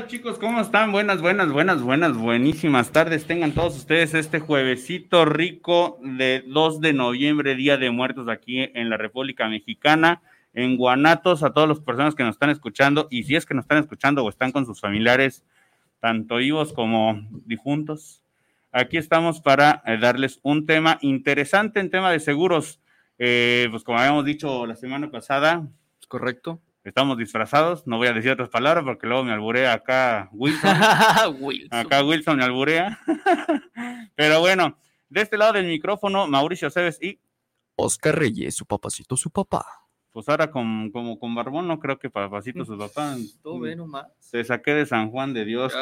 chicos? ¿Cómo están? Buenas, buenas, buenas, buenas, buenísimas tardes. Tengan todos ustedes este juevesito rico de 2 de noviembre, Día de Muertos aquí en la República Mexicana, en Guanatos, a todas las personas que nos están escuchando y si es que nos están escuchando o están con sus familiares, tanto vivos como difuntos. Aquí estamos para eh, darles un tema interesante en tema de seguros. Eh, pues como habíamos dicho la semana pasada. Correcto estamos disfrazados, no voy a decir otras palabras porque luego me alburea acá Wilson. Acá Wilson me alburea. Pero bueno, de este lado del micrófono, Mauricio Cebes y Oscar Reyes, su papacito, su papá. Pues ahora con, como con Barbón, no creo que papacito, su papá. Todo bien nomás. Se saqué de San Juan de Dios,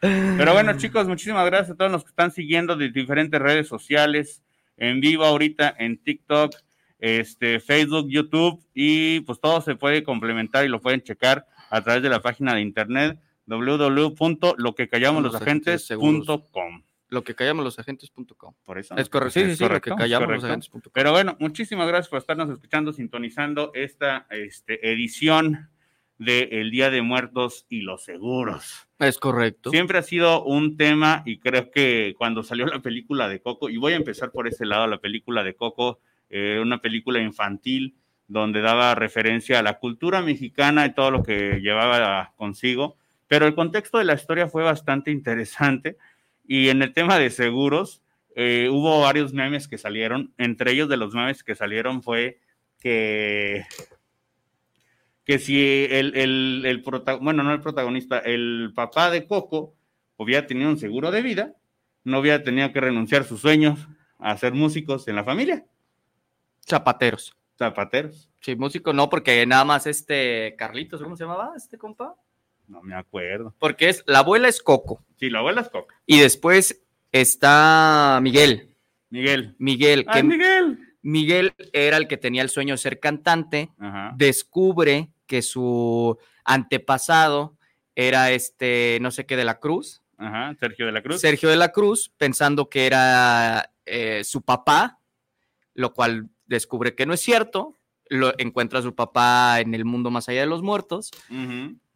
Pero bueno, chicos, muchísimas gracias a todos los que están siguiendo de diferentes redes sociales, en vivo ahorita en TikTok, este, Facebook, YouTube y pues todo se puede complementar y lo pueden checar a través de la página de internet www.loquecallamoslosaGentes.com lo que callamos los agentes.com. Por eso. Es correcto. Sí, sí, sí, lo que callamos los agentes.com. Pero bueno, muchísimas gracias por estarnos escuchando, sintonizando esta este, edición de El Día de Muertos y los Seguros. Es correcto. Siempre ha sido un tema y creo que cuando salió la película de Coco, y voy a empezar por ese lado, la película de Coco, eh, una película infantil donde daba referencia a la cultura mexicana y todo lo que llevaba consigo, pero el contexto de la historia fue bastante interesante y en el tema de seguros eh, hubo varios memes que salieron, entre ellos de los memes que salieron fue que que si el, el, el bueno, no el protagonista, el papá de Coco hubiera tenido un seguro de vida, no hubiera tenido que renunciar sus sueños a ser músicos en la familia. Zapateros. Zapateros. Sí, músico no, porque nada más este Carlitos, ¿cómo se llamaba este compa? No me acuerdo. Porque es, la abuela es Coco. Sí, la abuela es Coco. Y después está Miguel. Miguel. Miguel. Que Miguel. Miguel era el que tenía el sueño de ser cantante. Descubre que su antepasado era este, no sé qué, de la Cruz. Ajá, Sergio de la Cruz. Sergio de la Cruz, pensando que era eh, su papá, lo cual descubre que no es cierto, lo, encuentra a su papá en el mundo más allá de los muertos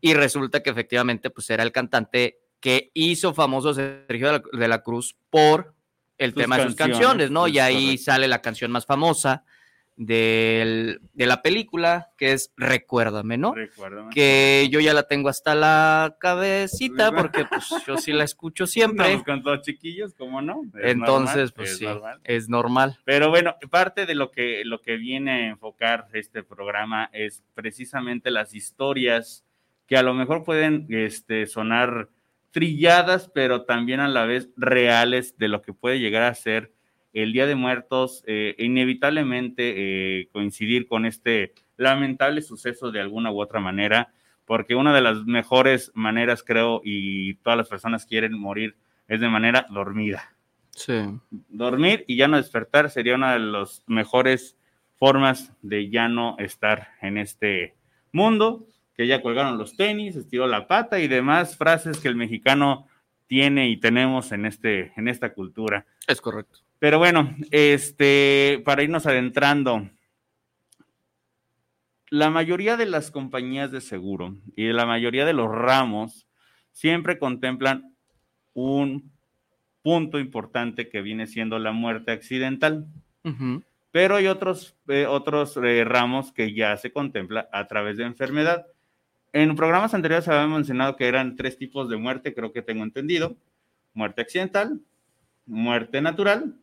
y resulta que efectivamente pues era el cantante que hizo famoso Sergio de la, Cruz por el tema de sus canciones, ¿no? y ahí sale la canción más famosa, de la película, que es Recuérdame, ¿no? Recuérdame. Que yo ya la tengo hasta la cabecita, porque pues yo sí la escucho siempre. Estamos con todos chiquillos, ¿cómo no? Entonces, pues sí, es normal. Pero bueno, parte de lo que, lo que viene a enfocar este programa es precisamente las historias que a lo mejor pueden este, sonar trilladas, pero también a la vez reales de lo que puede llegar a ser el Día de Muertos, eh, inevitablemente eh, coincidir con este lamentable suceso de alguna u otra manera, porque una de las mejores maneras, creo, y todas las personas quieren morir, es de manera dormida. Sí. Dormir y ya no despertar sería una de las mejores formas de ya no estar en este mundo, que ya colgaron los tenis, estiró la pata y demás frases que el mexicano tiene y tenemos en, este, en esta cultura. Es correcto. Pero bueno, este, para irnos adentrando, la mayoría de las compañías de seguro y la mayoría de los ramos siempre contemplan un punto importante que viene siendo la muerte accidental. Pero hay otros, eh, otros eh, ramos que ya se contempla a través de enfermedad. En programas anteriores había mencionado que eran tres tipos de muerte, creo que tengo entendido. Muerte accidental, muerte natural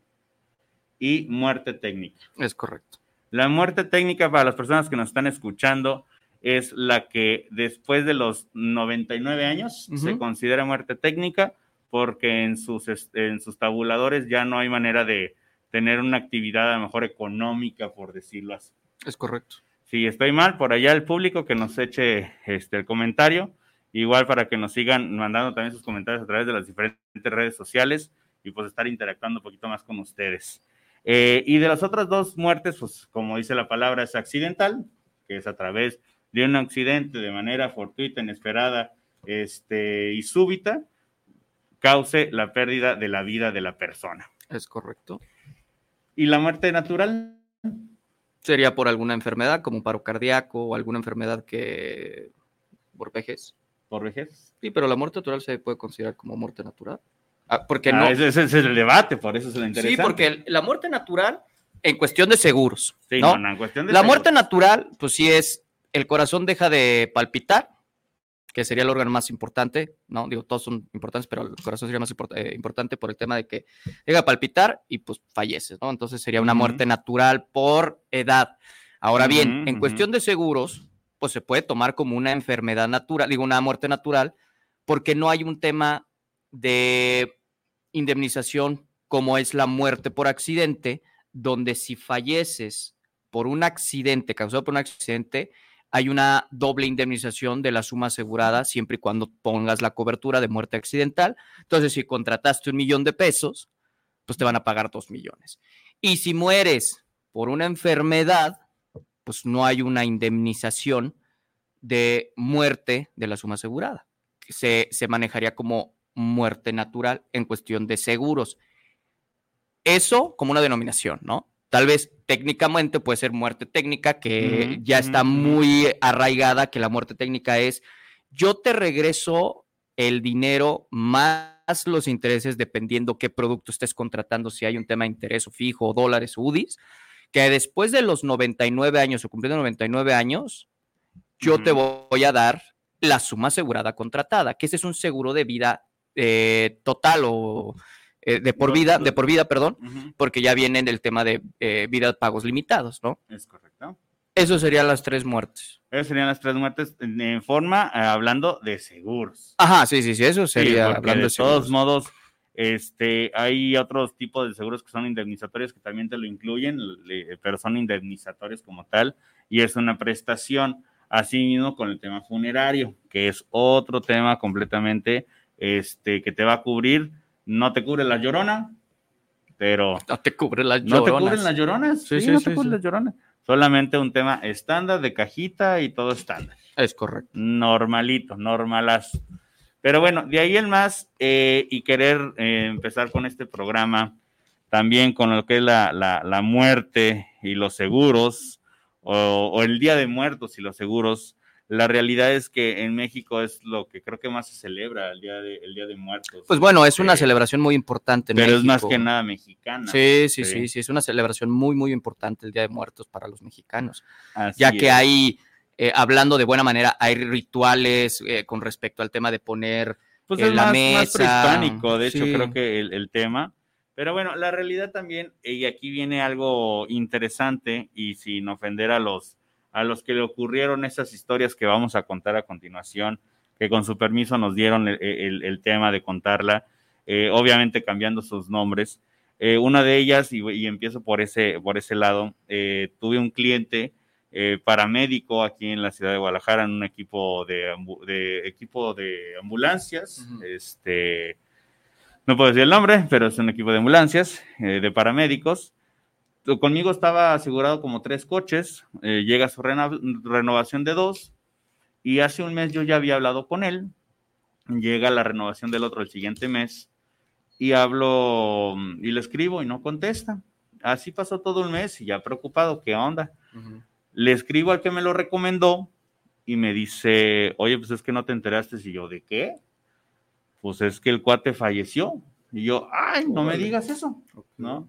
y muerte técnica. Es correcto. La muerte técnica para las personas que nos están escuchando es la que después de los 99 años se considera muerte técnica porque en sus, en sus tabuladores ya no hay manera de, tener una actividad a lo mejor económica, por decirlo así. Es correcto. Si estoy mal, por allá el público que nos eche este, el comentario, igual para que nos sigan mandando también sus comentarios a través de las diferentes redes sociales y pues estar interactuando un poquito más con ustedes. Eh, y de las otras dos muertes, pues como dice la palabra, es accidental, que es a través de un accidente de manera fortuita, inesperada este, y súbita, cause la pérdida de la vida de la persona. Es correcto. ¿Y la muerte natural? Sería por alguna enfermedad, como paro cardíaco o alguna enfermedad que... por vejez. ¿Por vejez? Sí, pero la muerte natural se puede considerar como muerte natural. Ah, porque ah, no. Ese, ese, es el debate, por eso es lo interesante. Sí, porque la muerte natural, en cuestión de seguros. Sí, ¿no? no, en cuestión de la seguros. muerte natural, pues sí es, el corazón deja de palpitar, que sería el órgano más importante, ¿no? Digo, todos son importantes, pero el corazón sería más import eh, importante por el tema de que llega a palpitar y pues falleces, ¿no? Entonces sería una muerte natural por edad. Ahora bien, en cuestión de seguros, pues se puede tomar como una enfermedad natural, digo, una muerte natural, porque no hay un tema de indemnización como es la muerte por accidente, donde si falleces por un accidente, causado por un accidente, hay una doble indemnización de la suma asegurada siempre y cuando pongas la cobertura de muerte accidental. Entonces, si contrataste un millón de pesos, pues te van a pagar dos millones. Y si mueres por una enfermedad, pues no hay una indemnización de muerte de la suma asegurada. Se, se manejaría como muerte natural en cuestión de seguros. Eso como una denominación, ¿no? Tal vez técnicamente puede ser muerte técnica, que ya está muy arraigada, que la muerte técnica es yo te regreso el dinero más los intereses dependiendo qué producto estés contratando, si hay un tema de interés o fijo, o dólares o UDIs, que después de los 99 años o cumpliendo 99 años, yo te voy a dar la suma asegurada contratada, que ese es un seguro de vida eh, total o eh, de por vida, de por vida, perdón, porque ya viene en el tema de eh, vida de pagos limitados, ¿no? Es correcto. Eso serían las tres muertes. Esas serían las tres muertes en, forma, eh, hablando de seguros. Ajá, sí, sí, sí, eso sería hablando de de todos modos, este, hay otros tipos de seguros que son indemnizatorios que también te lo incluyen, pero son indemnizatorios como tal, y es una prestación. Así mismo con el tema funerario, que es otro tema completamente este, que te va a cubrir. No te cubre la llorona, pero No te cubre las no te lloronas. cubren las lloronas. Sí, Sí, sí, no sí, te cubren sí. las lloronas. Solamente un tema estándar de cajita y todo estándar Es correcto. normalito, normalazo. Pero bueno, de ahí el más eh, y querer eh, empezar con este programa, también con lo que es la, la- la muerte y los seguros, o, o el Día de Muertos y los seguros. La realidad es que en México es lo que creo que más se celebra, el Día de, el día de Muertos. Pues bueno, es una Este, celebración muy importante en Pero es más que nada mexicana. Sí, sí, Sí. sí, sí, es una celebración muy, muy importante el Día de Muertos para los mexicanos, Así ya que hay, eh, hablando de buena manera, hay rituales eh, con respecto al tema de poner Pues es la más, más mesa, prehispánico, de hecho, sí. creo que el, el tema. Pero bueno, la realidad también, y aquí viene algo interesante, y sin ofender a los, a los que le ocurrieron esas historias que vamos a contar a continuación, que con su permiso nos dieron el, el- el tema de contarla, eh, obviamente cambiando sus nombres. Eh, una de ellas, y, y empiezo por ese, por ese lado, eh, tuve un cliente paramédico aquí en la ciudad de Guadalajara, en un equipo de, equipo de ambulancias, este, no puedo decir el nombre, pero es un equipo de ambulancias, de paramédicos. Conmigo estaba asegurado como tres coches, eh, llega su renovación de dos, y hace un mes yo ya había hablado con él, llega la renovación del otro el siguiente mes, y hablo y le escribo y no contesta. Así pasó todo el mes y ya preocupado, ¿qué onda? Le escribo al que me lo recomendó y me dice, oye, pues es que no te enteraste. Y yo, ¿de qué? Pues es que el cuate falleció. Y yo, ay, no me digas eso, ¿no?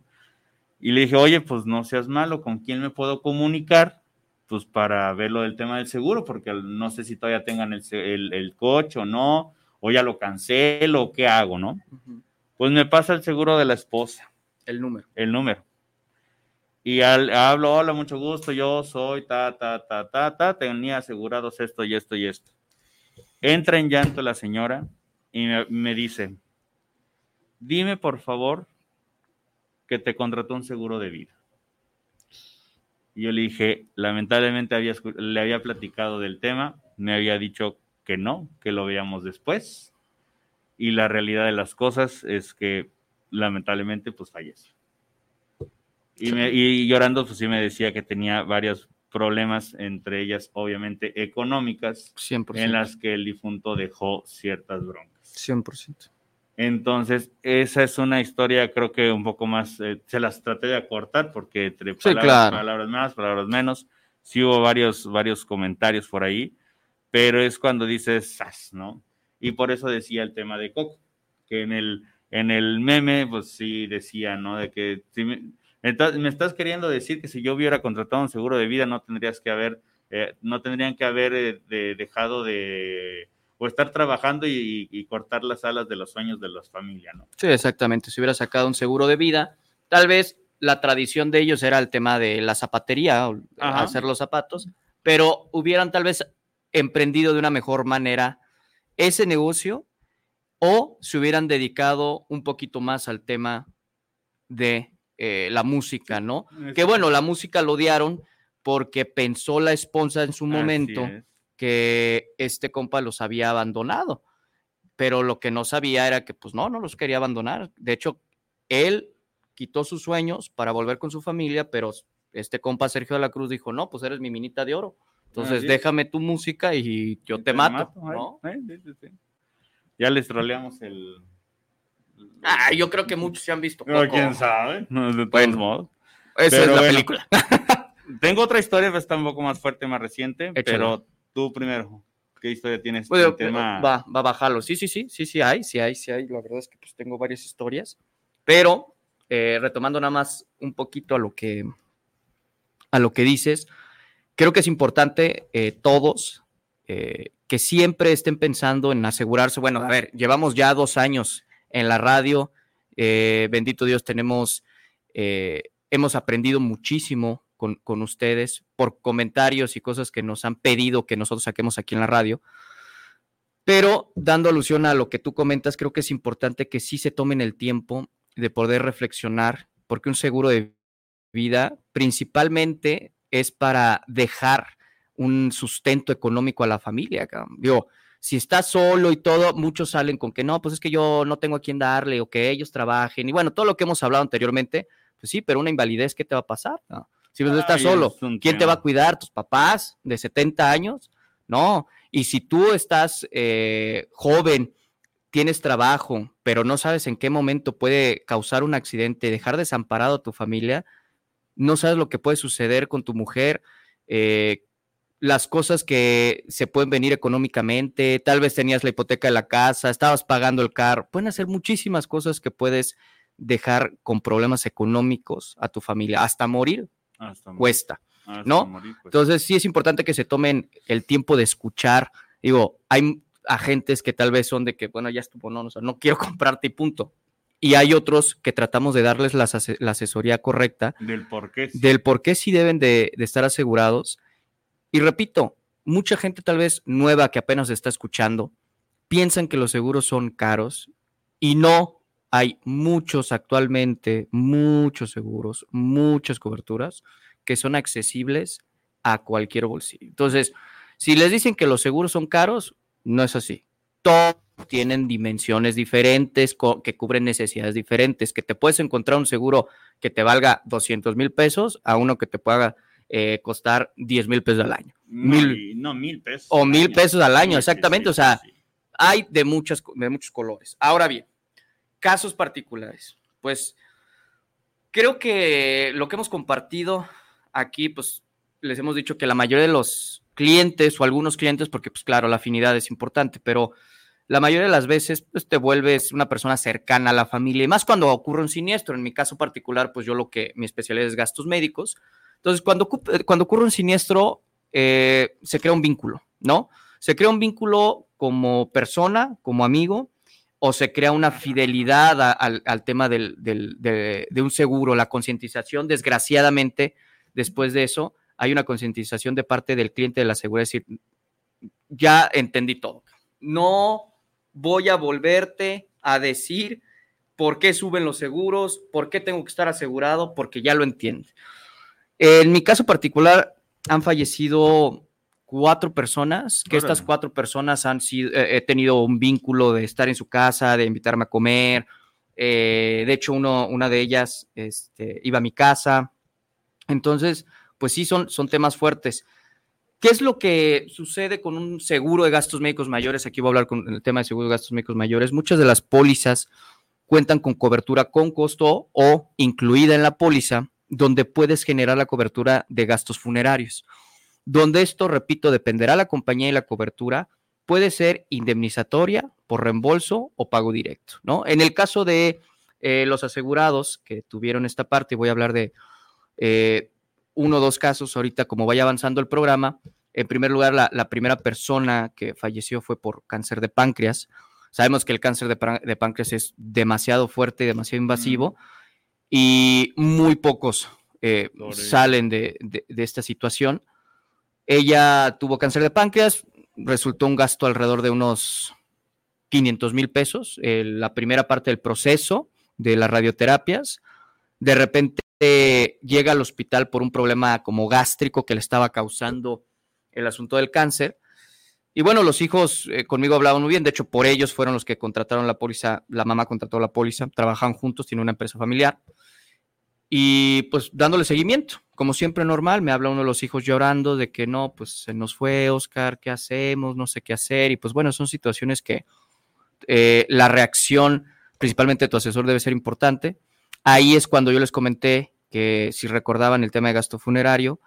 Y le dije, oye, pues no seas malo, ¿con quién me puedo comunicar? Pues para ver lo del tema del seguro, porque no sé si todavía tengan el, el, el coche o no, o ya lo cancelo, o qué hago, ¿no? Ujú. Pues me pasa el seguro de la esposa El número. el número. Y al, hablo, hola, mucho gusto, yo soy ta, ta, ta, ta, ta, tenía asegurados esto y esto y esto. Entra en llanto la señora y me, me dice, dime por favor que te contrató un seguro de vida. Y yo le dije, lamentablemente había, le había platicado del tema, me había dicho que no, que lo veíamos después. Y la realidad de las cosas es que lamentablemente pues falleció. Y, y llorando pues sí me decía que tenía varios problemas, entre ellas obviamente económicas, 100%. en las que el difunto dejó ciertas broncas. 100%. Entonces, esa es una historia, creo que un poco más, eh, se las traté de acortar porque entre Sí, palabras, claro. palabras más, palabras menos, sí hubo varios, varios comentarios por ahí, pero es cuando dices, "Sas", ¿no? Y por eso decía el tema de Coco, que en el, en el meme, pues sí decía, ¿no? De que si me, entonces, me estás queriendo decir que si yo hubiera contratado un seguro de vida, no tendrías que haber, eh, no tendrían que haber eh, de- dejado de, o estar trabajando y, y cortar las alas de los sueños de las familias, ¿no? Sí, exactamente. Si hubiera sacado un seguro de vida, tal vez la tradición de ellos era el tema de la zapatería, Ajá. hacer los zapatos, pero hubieran tal vez emprendido de una mejor manera ese negocio o se hubieran dedicado un poquito más al tema de eh, la música, ¿no? Que bueno, la música lo odiaron porque pensó la esposa en su momento es. Que este compa los había abandonado, pero lo que no sabía era que pues no, no los quería abandonar. De hecho, él quitó sus sueños para volver con su familia, pero este compa Sergio de la Cruz dijo, no, pues eres mi minita de oro. Entonces Así déjame tu música y yo Y te mato, ahí. ¿no? Eh, sí, sí, sí. Ya les troleamos el... Ah, yo creo que muchos se han visto. No, Coco. quién sabe. No, de todos Bueno. modos. Esa Pero es la bueno. película. Tengo otra historia, pero está un poco más fuerte, más reciente, pero tú primero. ¿Qué historia tienes? Bueno, tema? Va, va a bajarlo. Sí, sí, sí, sí, sí hay, sí hay, sí hay. La verdad es que pues tengo varias historias. Pero eh, retomando nada más un poquito a lo que a lo que dices, creo que es importante eh, todos eh, que siempre estén pensando en asegurarse. Bueno, a ver, llevamos ya dos años en la radio. eh, bendito Dios, tenemos, eh, hemos aprendido muchísimo con, con ustedes por comentarios y cosas que nos han pedido que nosotros saquemos aquí en la radio. Pero dando alusión a lo que tú comentas, creo que es importante que sí se tomen el tiempo de poder reflexionar, porque un seguro de vida principalmente es para dejar un sustento económico a la familia. Digo, si estás solo y todo, muchos salen con que no, pues es que yo no tengo a quién darle o que ellos trabajen. Y bueno, todo lo que hemos hablado anteriormente, pues sí, pero una invalidez, ¿qué te va a pasar? No. Si pues, estás Ay, solo, es ¿quién te va a cuidar? ¿Tus papás de 70 años? No. Y si tú estás eh, joven, tienes trabajo, pero no sabes en qué momento puede causar un accidente, dejar desamparado a tu familia, no sabes lo que puede suceder con tu mujer, eh, las cosas que se pueden venir económicamente, tal vez tenías la hipoteca de la casa, estabas pagando el carro, pueden hacer muchísimas cosas que puedes dejar con problemas económicos a tu familia, hasta morir Hasta morir, cuesta. hasta ¿no? morir, pues. Entonces sí es importante que se tomen el tiempo de escuchar. Digo, hay agentes que tal vez son de que, bueno, ya estuvo, no, o sea, no quiero comprarte y punto. Y hay otros que tratamos de darles la asesoría correcta Del por qué. sí. del por qué sí deben de, de estar asegurados. Y repito, mucha gente tal vez nueva que apenas está escuchando piensan que los seguros son caros y no. Hay muchos actualmente, muchos seguros, muchas coberturas que son accesibles a cualquier bolsillo. Entonces, si les dicen que los seguros son caros, no es así. Todos tienen dimensiones diferentes, que cubren necesidades diferentes, que te puedes encontrar un seguro que te valga 200 mil pesos a uno que te pueda eh, costar 10 mil pesos al año. No, mil- no, mil pesos. o mil pesos al año, sí, exactamente, sí, o sea, sí. Hay de, muchas, de muchos colores. Ahora bien, casos particulares. Pues creo que lo que hemos compartido aquí, pues les hemos dicho que la mayoría de los clientes o algunos clientes, porque pues claro, la afinidad es importante, pero la mayoría de las veces pues, te vuelves una persona cercana a la familia y más cuando ocurre un siniestro. En mi caso particular, pues yo lo que mi especialidad es gastos médicos. Entonces, cuando, ocup- cuando ocurre un siniestro, eh, se crea un vínculo, ¿no? Se crea un vínculo como persona, como amigo, o se crea una fidelidad al, tema del- de, un seguro, la concientización. Desgraciadamente, después de eso, hay una concientización de parte del cliente de la seguridad, decir, ya entendí todo. No voy a volverte a decir ¿Por qué suben los seguros? ¿Por qué tengo que estar asegurado? Porque ya lo entiende. En mi caso particular, han fallecido cuatro personas, que estas cuatro personas han sido, eh, he tenido un vínculo de estar en su casa, de invitarme a comer. Eh, de hecho, uno, una de ellas este, iba a mi casa. Entonces, pues sí, son, son temas fuertes. ¿Qué es lo que sucede con un seguro de gastos médicos mayores? Aquí voy a hablar con el tema de seguro de gastos médicos mayores. Muchas de las pólizas cuentan con cobertura con costo o incluida en la póliza, donde puedes generar la cobertura de gastos funerarios. Donde esto, repito, dependerá la compañía y la cobertura, puede ser indemnizatoria por reembolso o pago directo, ¿no? En el caso de eh, los asegurados que tuvieron esta parte, voy a hablar de eh, uno o dos casos ahorita como vaya avanzando el programa. En primer lugar, la, primera persona que falleció fue por cáncer de páncreas. Sabemos que el cáncer de, páncreas es demasiado fuerte, demasiado invasivo y muy pocos eh, salen de, esta situación. Ella tuvo cáncer de páncreas, resultó un gasto alrededor de unos 500 mil pesos, la primera parte del proceso de las radioterapias. De repente llega al hospital por un problema como gástrico que le estaba causando el asunto del cáncer. Y bueno, los hijos eh, conmigo hablaban muy bien, de hecho por ellos fueron los que contrataron la póliza, la mamá contrató la póliza, trabajan juntos, tiene una empresa familiar. Y pues dándole seguimiento, como siempre normal, me habla uno de los hijos llorando de que no, pues se nos fue Oscar, ¿qué hacemos? No sé qué hacer. Y pues bueno, son situaciones que eh, la reacción principalmente de tu asesor debe ser importante. Ahí es cuando yo les comenté que si recordaban el tema de gasto funerario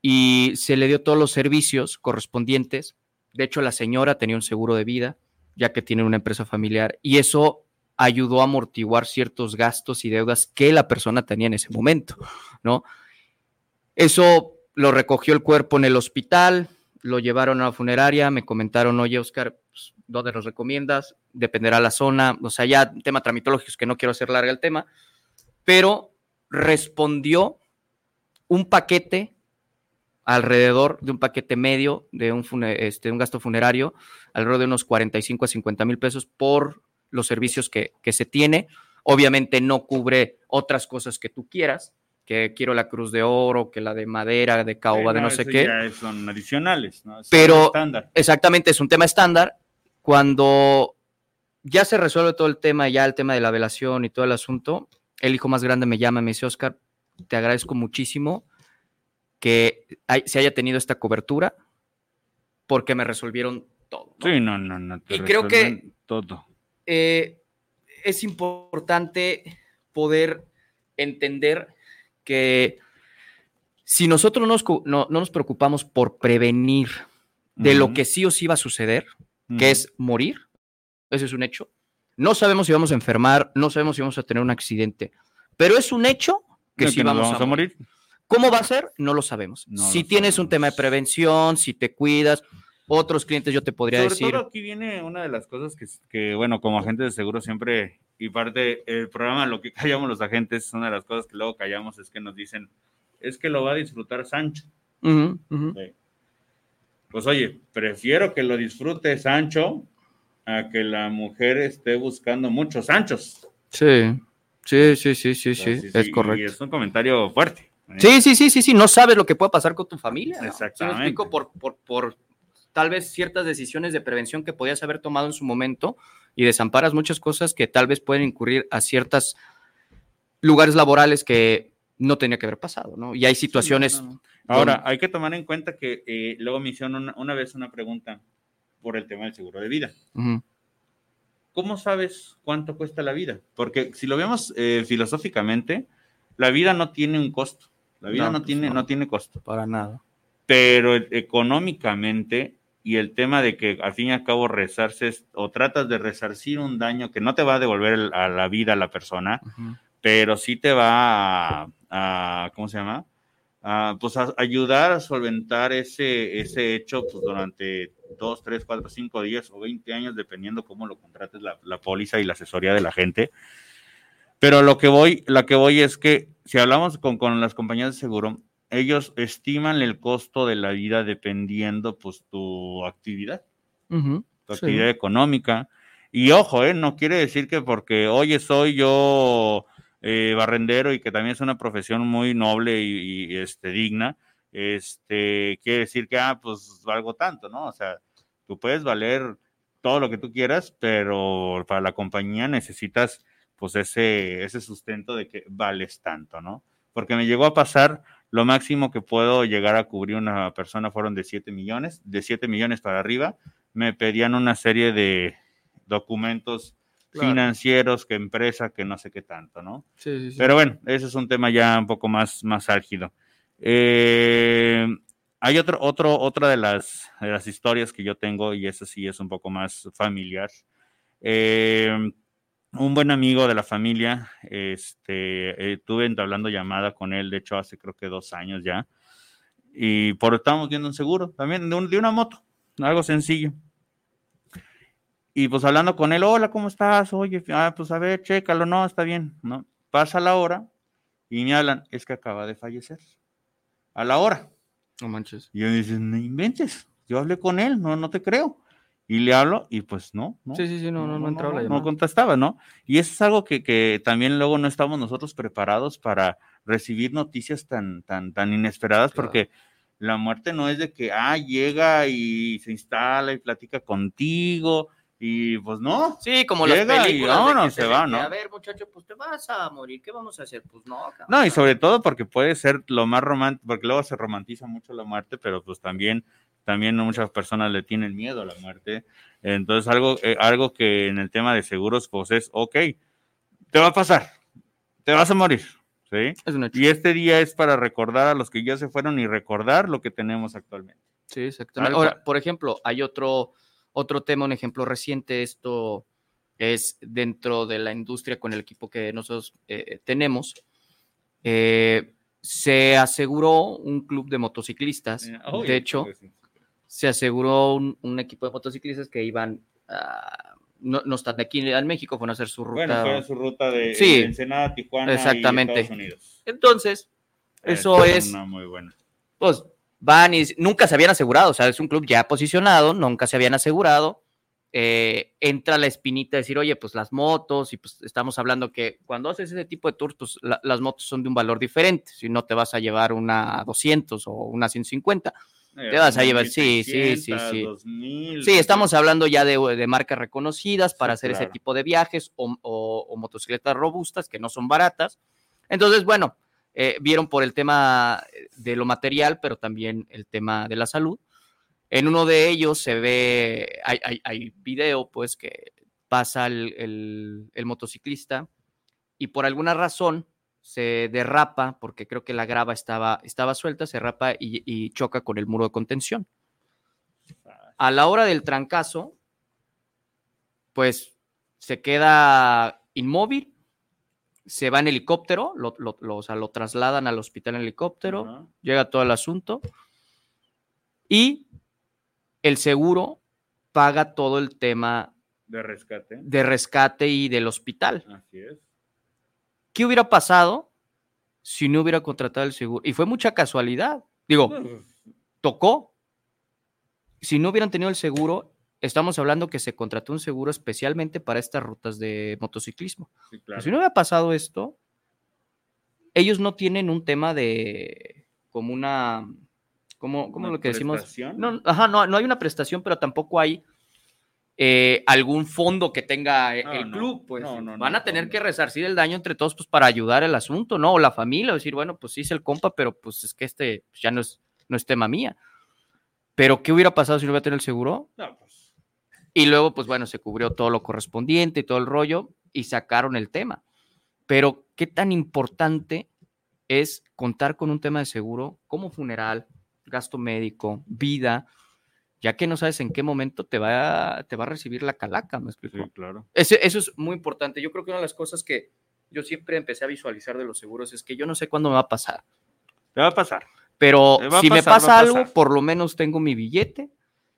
y se le dio todos los servicios correspondientes. De hecho, la señora tenía un seguro de vida, ya que tiene una empresa familiar, y eso ayudó a amortiguar ciertos gastos y deudas que la persona tenía en ese momento, ¿no? Eso lo recogió el cuerpo en el hospital, lo llevaron a la funeraria, me comentaron, oye, Oscar, pues, ¿dónde los recomiendas? Dependerá la zona, o sea, ya tema tramitológico, que no quiero hacer larga el tema, pero respondió un paquete alrededor de un paquete medio de un, este, un gasto funerario, alrededor de unos 45 a 50 mil pesos por los servicios que, se tiene. Obviamente no cubre otras cosas que tú quieras, que quiero la cruz de oro, que la de madera, de caoba, de no sé qué. son adicionales, Pero exactamente, es un tema estándar. Cuando ya se resuelve todo el tema, ya el tema de la velación y todo el asunto, el hijo más grande me llama y me dice, Oscar, te agradezco muchísimo que se haya tenido esta cobertura porque me resolvieron todo. Sí, no, no, no. y creo que todo. Eh, es importante poder entender que si nosotros no, nos preocupamos por prevenir de lo que sí o sí va a suceder, que es morir, ese es un hecho, no sabemos si vamos a enfermar, no sabemos si vamos a tener un accidente, pero es un hecho que sí vamos, a, morir. ¿Cómo va a ser? No lo sabemos. si tienes un tema de prevención, si te cuidas, otros clientes yo te podría Sobre decir. Todo aquí viene una de las cosas que, bueno, como agente de seguro siempre, y parte del programa, lo que callamos los agentes, una de las cosas que luego callamos es que nos dicen, es que lo va a disfrutar Sancho. Pues oye, prefiero que lo disfrute Sancho a que la mujer esté buscando muchos anchos. Sí, sí, sí, sí, sí, sí, es correcto. Y es un comentario fuerte. ¿eh? Sí, sí, sí, sí, sí, no sabes lo que puede pasar con tu familia. Exactamente. explico por, por, por tal vez ciertas decisiones de prevención que podías haber tomado en su momento y desamparas muchas cosas que tal vez pueden incurrir a ciertos lugares laborales que no tenía que haber pasado, ¿no? Y hay situaciones... Ahora, hay que tomar en cuenta que eh, luego me hicieron una, vez una pregunta por el tema del seguro de vida. ¿Cómo sabes cuánto cuesta la vida? Porque si lo vemos eh, filosóficamente, la vida no tiene un costo. La vida no, pues tiene, no. tiene costo. Para nada. Pero económicamente, y el tema de que al fin y al cabo rezarse o tratas de resarcir un daño que no te va a devolver a la vida a la persona, pero sí te va a, a ¿cómo se llama? pues ayudar a solventar ese, ese hecho pues, durante dos, tres, cuatro, cinco días o 20 años, dependiendo cómo lo contrates la, la póliza y la asesoría de la gente. Pero lo que voy, lo que voy es que si hablamos con, con las compañías de seguro, ellos estiman el costo de la vida dependiendo pues tu actividad, tu actividad económica. Y ojo, ¿eh? no quiere decir que porque, oye, soy yo eh, barrendero y que también es una profesión muy noble y, este, digna, este, quiere decir que, ah, pues valgo tanto, ¿no? O sea, tú puedes valer todo lo que tú quieras, pero para la compañía necesitas pues ese, ese sustento de que vales tanto, ¿no? Porque me llegó a pasar, lo máximo que puedo llegar a cubrir una persona fueron de 7 millones, de 7 millones para arriba, me pedían una serie de documentos financieros, que empresa, que no sé qué tanto, ¿no? Sí, sí, sí. Pero bueno, ese es un tema ya un poco más, más álgido. Eh, hay otro, otro, otra de las, de las historias que yo tengo, y esa sí es un poco más familiar. Eh, un buen amigo de la familia, este, estuve entablando llamada con él, de hecho, hace creo que dos años ya, y por estábamos viendo un seguro, también de, de una moto, algo sencillo. Y pues hablando con él, hola, ¿cómo estás? Oye, ah, pues a ver, chécalo, no, está bien, ¿no? Pasa la hora y me hablan, es que acaba de fallecer. A la hora. No manches. Y yo dicen, no inventes, yo hablé con él, no, no te creo. Y le hablo y pues no, no. Sí, sí, sí, no, no, no, entraba no, no contestaba, ¿no? Y eso es algo que, que, también luego no estamos nosotros preparados para recibir noticias tan, tan, tan inesperadas, porque la muerte no es de que, ah, llega y se instala y platica contigo y pues no. Sí, como las películas. Y no, se, va, ¿no? A ver, muchacho, pues te vas a morir, ¿qué vamos a hacer? Pues no. No, y sobre todo porque puede ser lo más romántico, porque luego se romantiza mucho la muerte, pero pues también, también muchas personas le tienen miedo a la muerte. Entonces, algo, eh, algo que en el tema de seguros, pues es, ok, te va a pasar, te vas a morir. ¿Sí? y este día es para recordar a los que ya se fueron y recordar lo que tenemos actualmente. Sí, exactamente. Ahora, por ejemplo, hay otro, otro tema, un ejemplo reciente, esto es dentro de la industria con el equipo que nosotros eh, tenemos. Eh, se aseguró un club de motociclistas. Eh, de hecho, se aseguró un, equipo de motociclistas que iban no, están aquí en México, fueron a hacer su ruta. Bueno, fue su ruta de, sí, Ensenada, Tijuana exactamente. y Estados Unidos. Entonces, eso es. muy buena. Pues van y nunca se habían asegurado, o sea, es un club ya posicionado, nunca se habían asegurado. Eh, entra la espinita de decir, oye, pues las motos, y pues estamos hablando que cuando haces ese tipo de tours, pues las motos son de un valor diferente, si no te vas a llevar una 200 o una 150, eh, te vas a llevar, sí, sí, sí, sí. sí, estamos hablando ya de, marcas reconocidas para hacer ese tipo de viajes o motocicletas robustas que no son baratas. Entonces, bueno, eh, vieron por el tema de lo material, pero también el tema de la salud. En uno de ellos se ve, hay, hay, video, pues, que pasa el, motociclista y por alguna razón se derrapa, porque creo que la grava estaba, estaba suelta, se derrapa y, y choca con el muro de contención. A la hora del trancazo, pues se queda inmóvil, se va en helicóptero, lo, o sea, lo trasladan al hospital en helicóptero, llega todo el asunto y el seguro paga todo el tema de rescate. De rescate y del hospital. Así es. ¿Qué hubiera pasado si no hubiera contratado el seguro? Y fue mucha casualidad. Digo, pues, tocó. Si no hubieran tenido el seguro, estamos hablando que se contrató un seguro especialmente para estas rutas de motociclismo. Si no hubiera pasado esto, ellos no tienen un tema de como una, como, lo que decimos. No, ajá, no, no hay una prestación, pero tampoco hay eh, algún fondo que tenga e, el club, pues van a tener que resarcir el daño entre todos, pues para ayudar el asunto, ¿no? O la familia, decir, bueno, pues sí es el compa, pero pues es que este ya no es, no es tema mía. Pero, ¿qué hubiera pasado si no hubiera tenido el seguro? Pues y luego, pues bueno, se cubrió todo lo correspondiente y todo el rollo y sacaron el tema. Pero, ¿qué tan importante es contar con un tema de seguro como funeral, gasto médico, vida, ya que no sabes en qué momento te va a, te va a recibir la calaca, ¿me explico? Sí, claro. eso es muy importante. Yo creo que una de las cosas que yo siempre empecé a visualizar de los seguros es que yo no sé cuándo me va a pasar. Te va a pasar. Pero si me pasa algo, por lo menos tengo mi billete,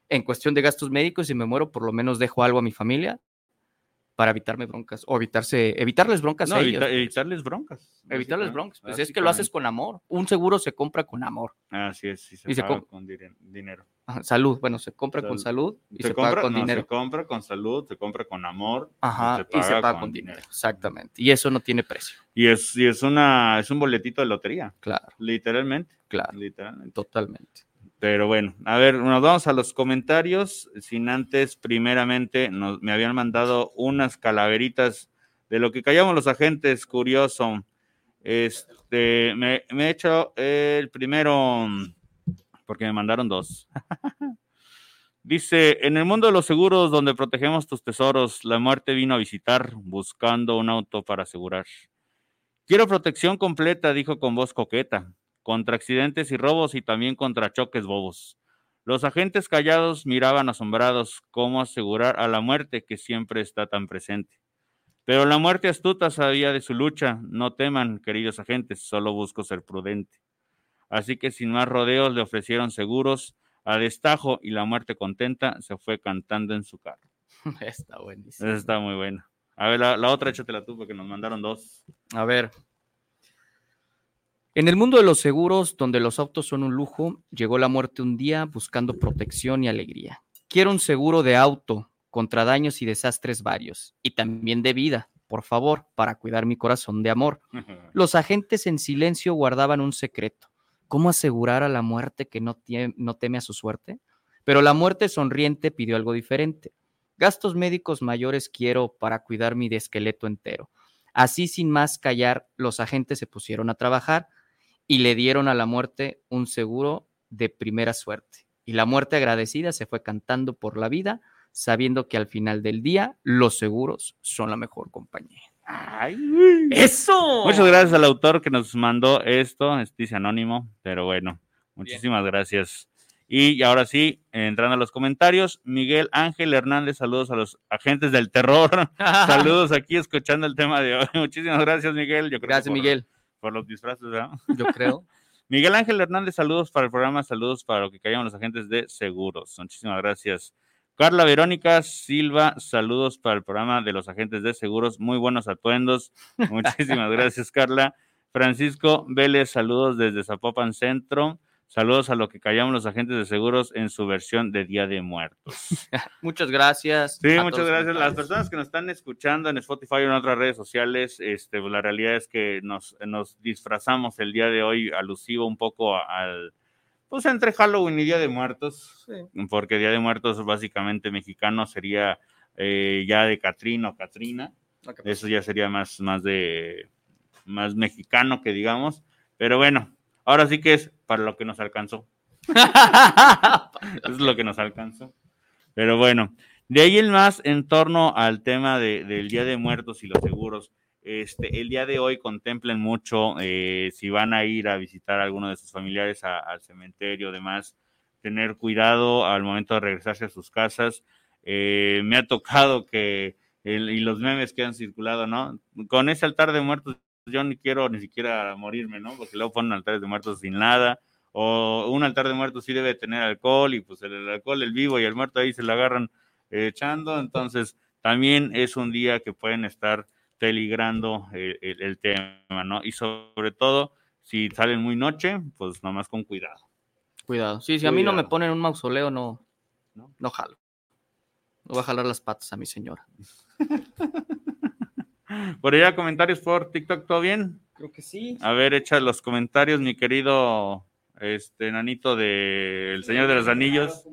en cuestión de gastos médicos, si me muero, por lo menos dejo algo a mi familia para evitarme broncas o evitarse, evitarles broncas a ellos. evitarles broncas. Evitarles broncas. Pues es que lo haces con amor. Un seguro se compra con amor. Así es, sí se, con dinero. salud, bueno, se compra con salud y se, paga con dinero. Se compra con salud, se compra con amor Ajá, y se paga, con, dinero. Exactamente. Y eso no tiene precio. Y es, y es, una, es un boletito de lotería. Claro. Literalmente. Claro. Literalmente. Totalmente. Pero bueno, a ver, nos vamos a los comentarios. Sin antes, primeramente, me habían mandado unas calaveritas de lo que callamos los agentes, curioso. Este, me, me he hecho el primero porque me mandaron dos. Dice, en el mundo de los seguros donde protegemos tus tesoros, la muerte vino a visitar buscando un auto para asegurar. Quiero protección completa, dijo con voz coqueta, contra accidentes y robos y también contra choques bobos. Los agentes callados miraban asombrados cómo asegurar a la muerte que siempre está tan presente. Pero la muerte astuta sabía de su lucha. No teman, queridos agentes, solo busco ser prudente. Así que sin más rodeos le ofrecieron seguros a destajo y la muerte contenta se fue cantando en su carro. Está buenísimo. Está muy buena. A ver, la, la, otra échatela tú porque nos mandaron dos. A ver. En el mundo de los seguros, donde los autos son un lujo, llegó la muerte un día buscando protección y alegría. Quiero un seguro de auto contra daños y desastres varios, y también de vida, por favor, para cuidar mi corazón de amor. Los agentes en silencio guardaban un secreto ¿Cómo asegurar a la muerte que no, no teme a su suerte? Pero la muerte sonriente pidió algo diferente. Gastos médicos mayores quiero para cuidar mi de esqueleto entero. Así, sin más callar, los agentes se pusieron a trabajar y le dieron a la muerte un seguro de primera suerte. Y la muerte agradecida se fue cantando por la vida, sabiendo que al final del día los seguros son la mejor compañía. ¡Ay! ¡Eso! Muchas gracias al autor que nos mandó esto, dice anónimo, pero bueno, muchísimas gracias. Y ahora sí, entrando a los comentarios, Miguel Ángel Hernández, saludos a los agentes del terror. saludos aquí escuchando el tema de hoy. Muchísimas gracias, Miguel. Yo creo gracias, Miguel. Por los disfraces, ¿verdad? Yo creo. Miguel Ángel Hernández, saludos para el programa, saludos para lo que callamos los agentes de seguros. Muchísimas gracias. Carla Verónica Silva, saludos para el programa de los agentes de seguros, muy buenos atuendos. Muchísimas gracias, Carla. Francisco Vélez, saludos desde Zapopan Centro. Saludos a lo que callamos los agentes de seguros en su versión de Día de Muertos. muchas gracias. Sí, muchas gracias. Las personas que nos están escuchando en Spotify o en otras redes sociales, este, pues, la realidad es que nos, nos disfrazamos el día de hoy alusivo un poco al, pues entre Halloween y Día de Muertos, porque Día de Muertos básicamente mexicano sería eh, ya de Catrina o Catrina, eso ya sería más, más de, más mexicano que digamos, pero bueno, ahora sí que es para lo que nos alcanzó. es lo que nos alcanzó. Pero bueno, de ahí el más en torno al tema de, del Día de Muertos y los seguros. Este, el día de hoy contemplen mucho eh, si van a ir a visitar a alguno de sus familiares al cementerio, demás, tener cuidado al momento de regresarse a sus casas. Eh, me ha tocado que, y los memes que han circulado, ¿no? Con ese altar de muertos, yo ni quiero ni siquiera morirme, ¿no? Porque luego ponen altares de muertos sin nada. O un altar de muertos sí debe tener alcohol y pues el, alcohol, el vivo y el muerto ahí se lo agarran echando. Entonces, también es un día que pueden estar peligrando el, tema, ¿no? Y sobre todo, si salen muy noche, pues nomás con cuidado. Cuidado. Sí, si a mí no me ponen un mausoleo, no, no, no jalo. No voy a jalar las patas a mi señora. por allá, comentarios por TikTok, ¿todo bien? Creo que sí. A ver, echa los comentarios, mi querido este nanito de El Señor de los Anillos.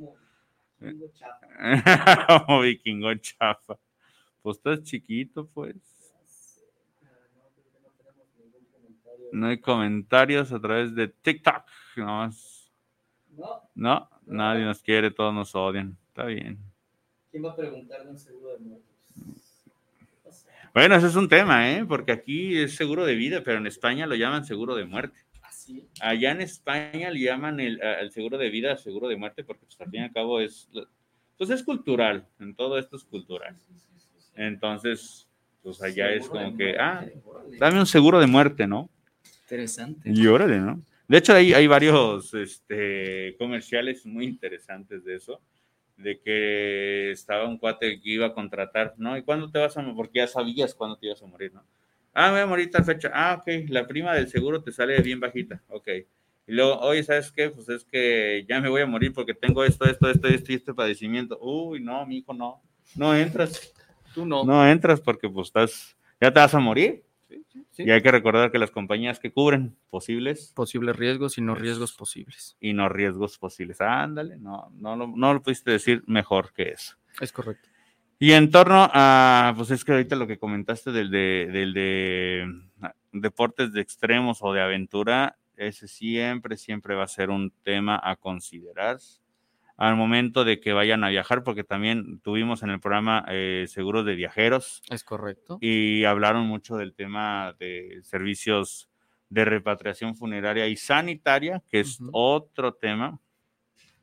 Como vikingo chafa. Pues estás chiquito, pues. No hay comentarios a través de TikTok. No, no, nadie nos quiere, todos nos odian. Está bien. ¿Quién va a preguntar de un seguro de muertos? Bueno, ese es un tema, ¿eh? Porque aquí es seguro de vida, pero en España lo llaman seguro de muerte. Allá en España le llaman el, seguro de vida seguro de muerte porque pues, al fin y al cabo es, pues es cultural, en todo esto es cultural. Entonces, pues allá es como que, ah, dame un seguro de muerte, ¿no? Interesante. Y órale, ¿no? De hecho, hay, hay varios este, comerciales muy interesantes de eso, de que estaba un cuate que iba a contratar, ¿no? ¿Y cuándo te vas a morir? Porque ya sabías cuándo te ibas a morir, ¿no? Ah, me voy a morir tal fecha. Ah, ok, la prima del seguro te sale bien bajita, ok. Y luego, oye, ¿sabes qué? Pues es que ya me voy a morir porque tengo esto, esto, esto, esto y este padecimiento. Uy, no, mi hijo, no. No entras. Tú no. No entras porque pues estás, ya te vas a morir. Y hay que recordar que las compañías que cubren posibles. Posibles riesgos y no riesgos posibles. Y no riesgos posibles. Ándale, no, no, lo, no lo pudiste decir mejor que eso. Es correcto. Y en torno a, pues es que ahorita lo que comentaste del de, del de ah, deportes de extremos o de aventura, ese siempre, siempre va a ser un tema a considerar al momento de que vayan a viajar, porque también tuvimos en el programa eh, seguros de viajeros. Es correcto. Y hablaron mucho del tema de servicios de repatriación funeraria y sanitaria, que es otro tema.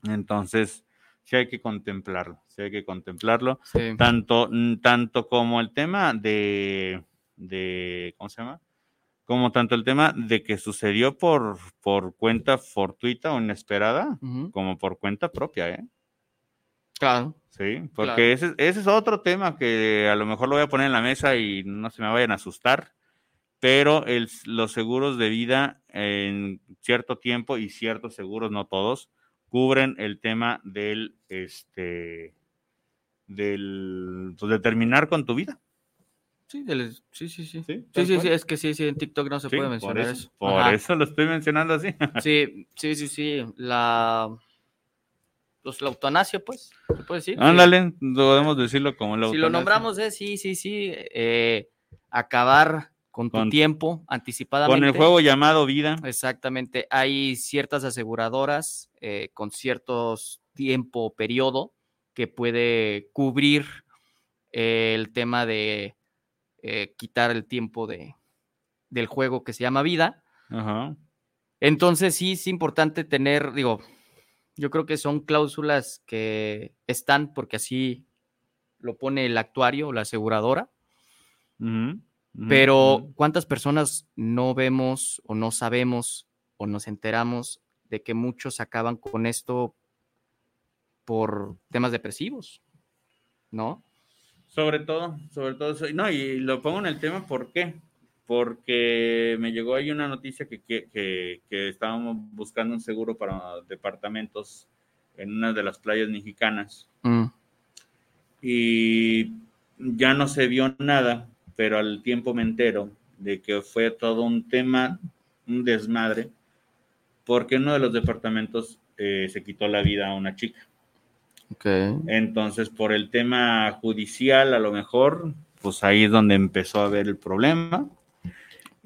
Entonces, sí hay que contemplarlo, sí hay que contemplarlo, tanto, tanto como el tema de, de, ¿cómo se llama? Como tanto el tema de que sucedió por, por cuenta fortuita o inesperada, como por cuenta propia, ¿eh? Claro. Sí, porque Ese, ese, es otro tema que a lo mejor lo voy a poner en la mesa y no se me vayan a asustar, pero el, los seguros de vida en cierto tiempo y ciertos seguros, no todos, cubren el tema del, este, del, pues, de terminar con tu vida. Sí, sí, sí, sí. Sí, sí, sí, es que sí, sí, en TikTok no se puede mencionar eso. Por eso lo estoy mencionando así. sí, sí, sí, sí. La, pues, la eutanasia, pues, ¿se puede decir? Ándale, podemos decirlo como la eutanasia. Si lo nombramos, es sí, sí, sí. Eh, acabar con tu tiempo anticipadamente. Con el juego llamado vida. Exactamente. Hay ciertas aseguradoras eh, con ciertos tiempo, periodo, que puede cubrir eh, el tema de eh, quitar el tiempo de, del juego que se llama vida. Entonces sí es importante tener, digo, yo creo que son cláusulas que están porque así lo pone el actuario o la aseguradora. Pero ¿cuántas personas no vemos o no sabemos o nos enteramos de que muchos acaban con esto por temas depresivos? ¿No? Sobre todo, sobre todo eso. No, y lo pongo en el tema, ¿por qué? Porque me llegó ahí una noticia que, que, que, estábamos buscando un seguro para departamentos en una de las playas mexicanas. Mm. Y ya no se vio nada, pero al tiempo me entero de que fue todo un tema, un desmadre, porque en uno de los departamentos eh, se quitó la vida a una chica. Entonces, por el tema judicial, a lo mejor, pues ahí es donde empezó a haber el problema.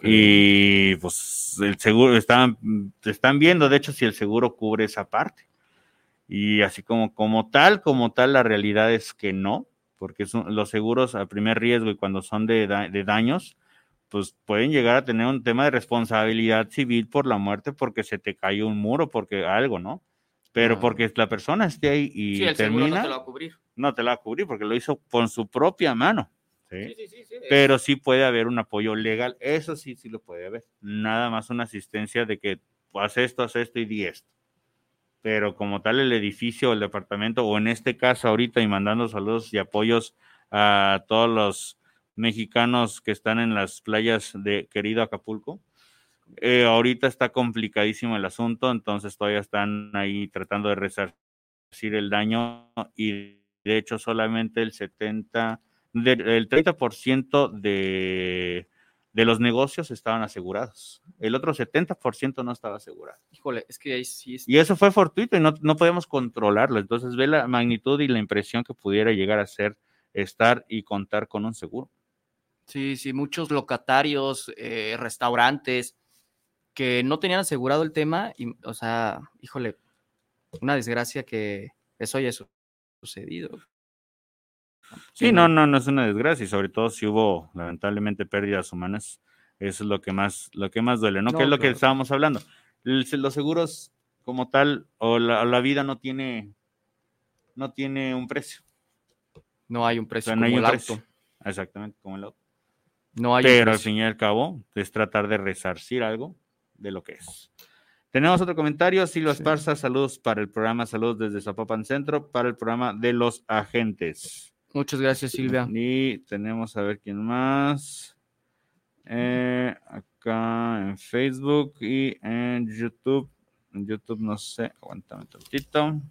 Y pues el seguro, están, están viendo, de hecho, si el seguro cubre esa parte. Y así como, como tal, como tal, la realidad es que no, porque son, los seguros a primer riesgo y cuando son de, de daños, pues pueden llegar a tener un tema de responsabilidad civil por la muerte porque se te cayó un muro, porque algo, ¿no? Pero porque la persona esté ahí y sí, el termina, no te lo va a cubrir. No te lo va a cubrir porque lo hizo con su propia mano. ¿sí? Sí, Pero sí puede haber un apoyo legal, eso sí, sí lo puede haber. Nada más una asistencia de que haz esto, haz esto y di esto. Pero como tal el edificio, el departamento, o en este caso ahorita y mandando saludos y apoyos a todos los mexicanos que están en las playas de querido Acapulco, eh, ahorita está complicadísimo el asunto, entonces todavía están ahí tratando de resarcir el daño y de hecho solamente el 70, el 30% de, de los negocios estaban asegurados. El otro 70% no estaba asegurado. Híjole, es que ahí sí. Y eso fue fortuito y no, no podemos controlarlo. Entonces ve la magnitud y la impresión que pudiera llegar a ser estar y contar con un seguro. Sí, sí, muchos locatarios, eh, restaurantes, que no tenían asegurado el tema y, o sea, híjole, una desgracia que eso haya sucedido. Sí, no, no, no es una desgracia y sobre todo si hubo lamentablemente pérdidas humanas, eso es lo que más, lo que más duele, ¿no? que es lo que estábamos hablando. los seguros como tal o la, vida no tiene, no tiene un precio. No hay un precio como el auto. Exactamente, como el auto. No hay Pero al fin y al cabo es tratar de resarcir algo de lo que es. Tenemos otro comentario, Silvia Esparza, saludos para el programa, saludos desde Zapopan Centro, para el programa de los agentes. Muchas gracias, Silvia. Y tenemos a ver quién más. Eh, acá en Facebook y en YouTube En YouTube no sé, aguántame un tantito.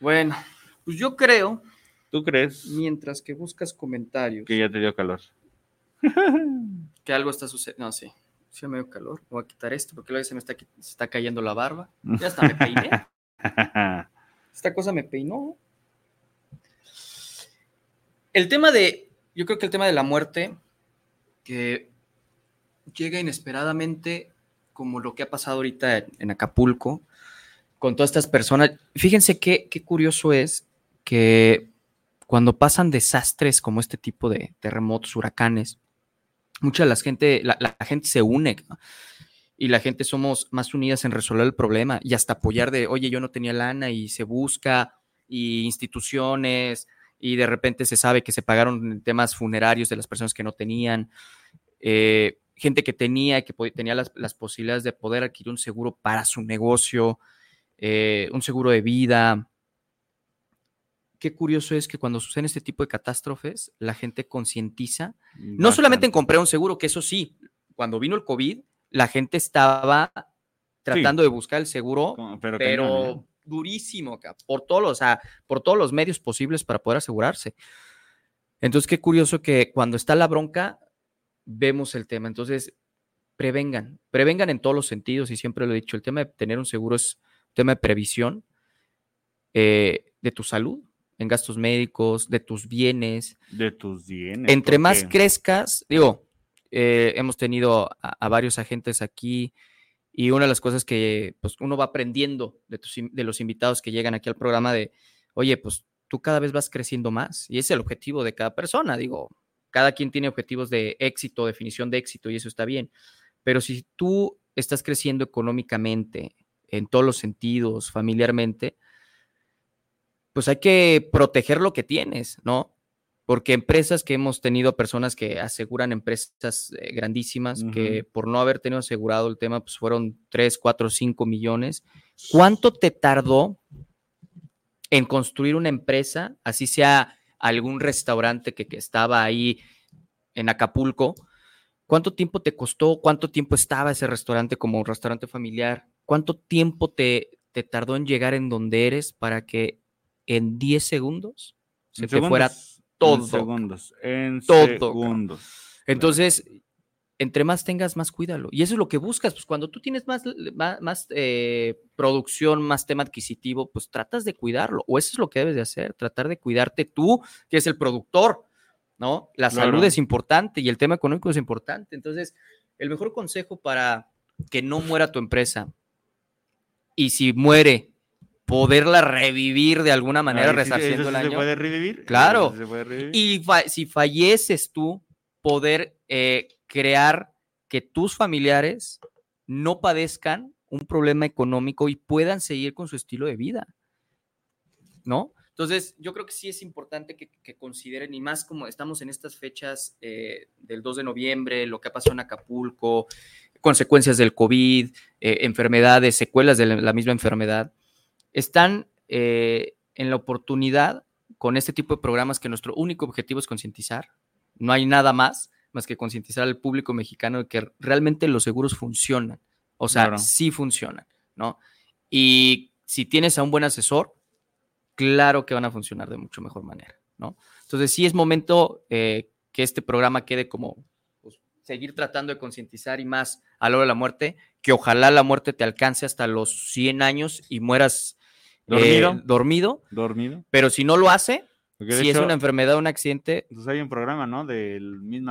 Bueno, pues yo creo. ¿Tú crees? Mientras que buscas comentarios. Que ya te dio calor. que algo está sucediendo. No, sí. Sí me dio calor. Voy a quitar esto porque luego se me está, se está cayendo la barba. Ya está, me peiné. Esta cosa me peinó. El tema de, yo creo que el tema de la muerte, que llega inesperadamente, como lo que ha pasado ahorita en, Acapulco, con todas estas personas. Fíjense qué, qué curioso es que cuando pasan desastres como este tipo de terremotos, huracanes, mucha de la gente, la, gente se une y la gente somos más unidas en resolver el problema y hasta apoyar de, oye, yo no tenía lana y se busca y instituciones, y de repente se sabe que se pagaron temas funerarios de las personas que no tenían, eh, gente que tenía, que tenía las, posibilidades de poder adquirir un seguro para su negocio, eh, un seguro de vida. Qué curioso es que cuando suceden este tipo de catástrofes, la gente concientiza, no solamente en comprar un seguro, que eso sí, cuando vino el COVID, la gente estaba tratando de buscar el seguro, pero, ¿eh? durísimo, por todos, los, por todos los medios posibles para poder asegurarse. Entonces, qué curioso que cuando está la bronca, vemos el tema. Entonces, prevengan, prevengan en todos los sentidos, y siempre lo he dicho, el tema de tener un seguro es un tema de previsión eh, de tu salud, en gastos médicos, de tus bienes. De tus bienes. Entre más crezcas, digo, eh, hemos tenido a, varios agentes aquí y una de las cosas que pues, uno va aprendiendo de, de los invitados que llegan aquí al programa de, oye, pues tú cada vez vas creciendo más y es el objetivo de cada persona. Digo, cada quien tiene objetivos de éxito, definición de éxito y eso está bien. Pero si tú estás creciendo económicamente, en todos los sentidos, familiarmente, pues hay que proteger lo que tienes, ¿no? porque empresas que hemos tenido personas que aseguran empresas eh, grandísimas que por no haber tenido asegurado el tema, pues fueron 3, 4, 5 millones. ¿Cuánto te tardó en construir una empresa, así sea algún restaurante que, que estaba ahí en Acapulco? ¿Cuánto tiempo te costó? ¿Cuánto tiempo estaba ese restaurante como un restaurante familiar? ¿Cuánto tiempo te, te tardó en llegar en donde eres para que en 10 segundos se te fuera todo. En segundos. En segundos. Entonces, entre más tengas, más cuídalo. Y eso es lo que buscas. Pues cuando tú tienes más, más, eh, producción, más tema adquisitivo, pues tratas de cuidarlo. O eso es lo que debes de hacer, tratar de cuidarte tú, que es el productor, ¿no? La salud es importante y el tema económico es importante. Entonces, el mejor consejo para que no muera tu empresa y si muere, poderla revivir de alguna manera resarciendo el año. ¿Se puede revivir? Claro. Y si falleces tú, poder eh, crear que tus familiares no padezcan un problema económico y puedan seguir con su estilo de vida. ¿No? Entonces, yo creo que sí es importante que, consideren, y más como estamos en estas fechas eh, del 2 de noviembre, lo que ha pasado en Acapulco, consecuencias del COVID, eh, enfermedades, secuelas de la misma enfermedad, están eh, en la oportunidad con este tipo de programas que nuestro único objetivo es concientizar. No hay nada más más que concientizar al público mexicano de que realmente los seguros funcionan. O sea, sí funcionan, ¿no? Y si tienes a un buen asesor, claro que van a funcionar de mucho mejor manera, ¿no? Entonces sí es momento eh, que este programa quede como pues, seguir tratando de concientizar y más a lo de la muerte, que ojalá la muerte te alcance hasta los 100 años y mueras ¿Dormido? Eh, dormido. Dormido. Pero si no lo hace, si es una enfermedad un accidente. Entonces pues hay un programa, ¿no? De mil,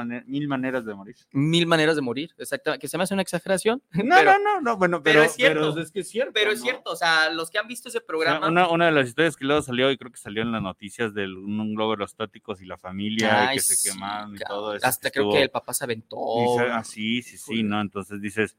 maneras de morir. Mil maneras de morir, exactamente. Que se me hace una exageración. No, no, no, no, bueno, pero, es cierto. es que es cierto. Pero es cierto, o sea, los que han visto ese programa. una, de las historias que luego salió, y creo que salió en las noticias de un, globo aerostáticos y la familia, y que se quemaron y todo eso. Hasta creo que el papá se aventó. ah, sí, sí, sí, ¿no? Entonces dices,